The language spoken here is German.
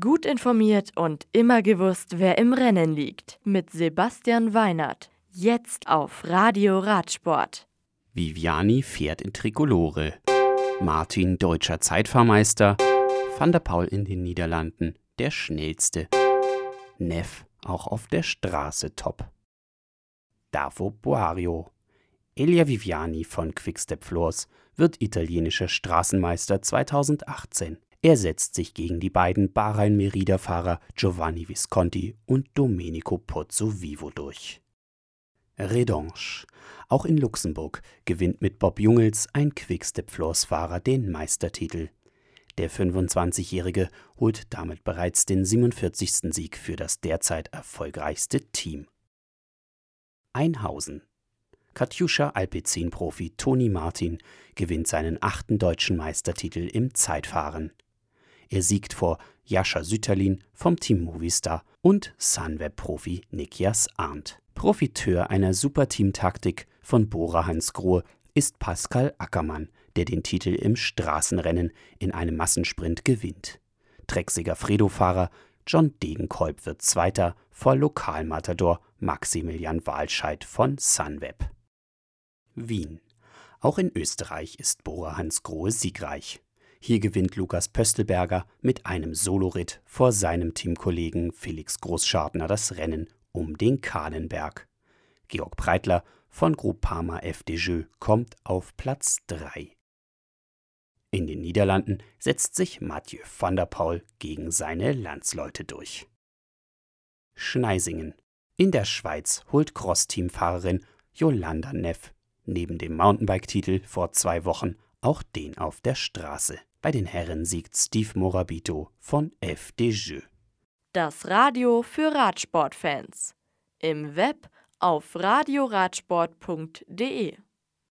Gut informiert und immer gewusst, wer im Rennen liegt. Mit Sebastian Weinert. Jetzt auf Radio Radsport. Viviani fährt in Trikolore. Martin deutscher Zeitfahrmeister. Van der Paul in den Niederlanden der schnellste. Neff auch auf der Straße top. Davo Boario. Elia Viviani von Quickstep Floors wird italienischer Straßenmeister 2018. Er setzt sich gegen die beiden Bahrain-Merida-Fahrer Giovanni Visconti und Domenico Pozzovivo durch. Redanche. Auch in Luxemburg gewinnt mit Bob Jungels ein Quickstep-Floors-Fahrer den Meistertitel. Der 25-Jährige holt damit bereits den 47. Sieg für das derzeit erfolgreichste Team. Einhausen. Katjuscha Alpecin-Profi Toni Martin gewinnt seinen achten deutschen Meistertitel im Zeitfahren. Er siegt vor Jascha Sütterlin vom Team Movistar und Sunweb-Profi Nikias Arndt. Profiteur einer Superteam-Taktik von Bora Hansgrohe ist Pascal Ackermann, der den Titel im Straßenrennen in einem Massensprint gewinnt. Drecksiger Fredo-Fahrer John Degenkolb wird Zweiter vor Lokalmatador Maximilian Walscheid von Sunweb. Wien. Auch in Österreich ist Bora Hansgrohe siegreich. Hier gewinnt Lukas Pöstelberger mit einem Soloritt vor seinem Teamkollegen Felix Großschartner das Rennen um den Kahnenberg. Georg Breitler von Groupama FDJ kommt auf Platz 3. In den Niederlanden setzt sich Mathieu van der Paul gegen seine Landsleute durch. Schneisingen. In der Schweiz holt Cross-Teamfahrerin Yolanda Neff neben dem Mountainbike-Titel vor zwei Wochen auch den auf der Straße. Bei den Herren siegt Steve Morabito von FDJ. Das Radio für Radsportfans. Im Web auf radioradsport.de